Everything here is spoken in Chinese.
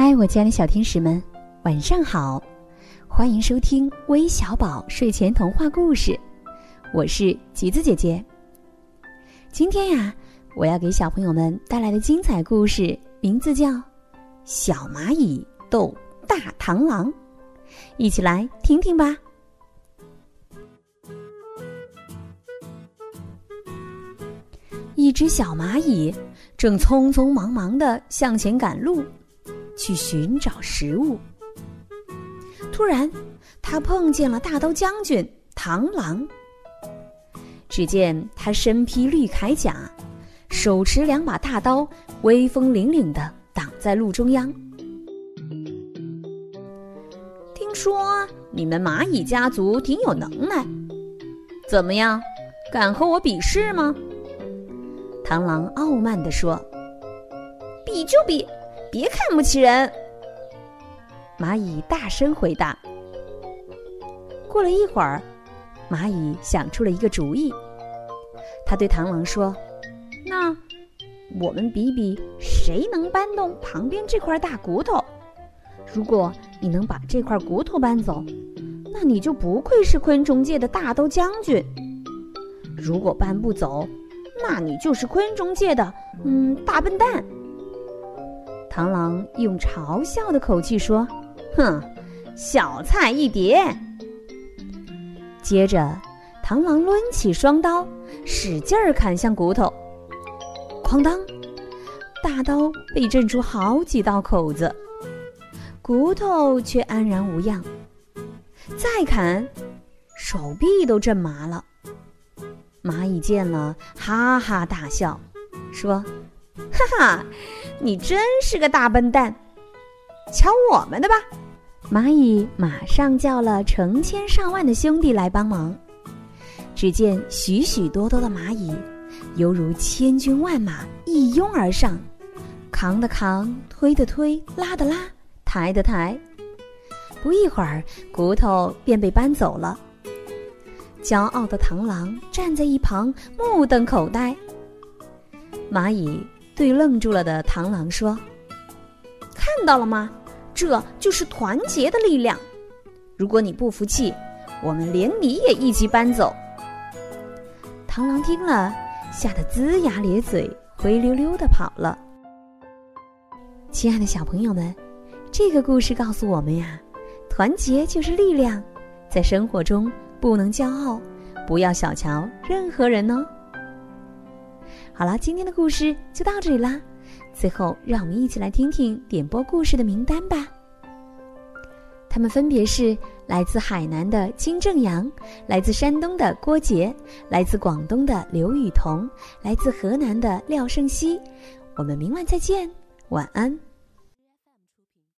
嗨，我亲爱的小天使们，晚上好！欢迎收听微小宝睡前童话故事，我是橘子姐姐。今天呀，我要给小朋友们带来的精彩故事名字叫《小蚂蚁斗大螳螂》，一起来听听吧。一只小蚂蚁正匆匆忙忙的向前赶路，去寻找食物。突然，他碰见了大刀将军螳螂。只见他身披绿铠甲，手持两把大刀，威风凛凛的挡在路中央。听说你们蚂蚁家族挺有能耐，怎么样，敢和我比试吗？螳螂傲慢地说：“比就比，别看不起人。”蚂蚁大声回答。过了一会儿，蚂蚁想出了一个主意。他对螳螂说：“那我们比比谁能搬动旁边这块大骨头。如果你能把这块骨头搬走，那你就不愧是昆虫界的大都将军。如果搬不走，”那你就是昆虫界的嗯大笨蛋。螳螂用嘲笑的口气说：“哼，小菜一碟。”接着，螳螂抡起双刀，使劲儿砍向骨头。哐当，大刀被震出好几道口子，骨头却安然无恙。再砍，手臂都震麻了。蚂蚁见了，哈哈大笑，说：“哈哈，你真是个大笨蛋！瞧我们的吧！”蚂蚁马上叫了成千上万的兄弟来帮忙。只见许许多多的蚂蚁，犹如千军万马一拥而上，扛的扛，推的推，拉的拉，抬的抬。不一会儿，骨头便被搬走了。骄傲的螳螂站在一旁，目瞪口呆。蚂蚁对愣住了的螳螂说：“看到了吗？这就是团结的力量。如果你不服气，我们连你也一起搬走。”螳螂听了，吓得龇牙咧嘴，灰溜溜的跑了。亲爱的小朋友们，这个故事告诉我们呀，团结就是力量，在生活中。不能骄傲，不要小瞧任何人哦。好了，今天的故事就到这里啦。最后，让我们一起来听听点播故事的名单吧。他们分别是来自海南的金正阳，来自山东的郭杰，来自广东的刘雨桐，来自河南的廖胜熙。我们明晚再见，晚安。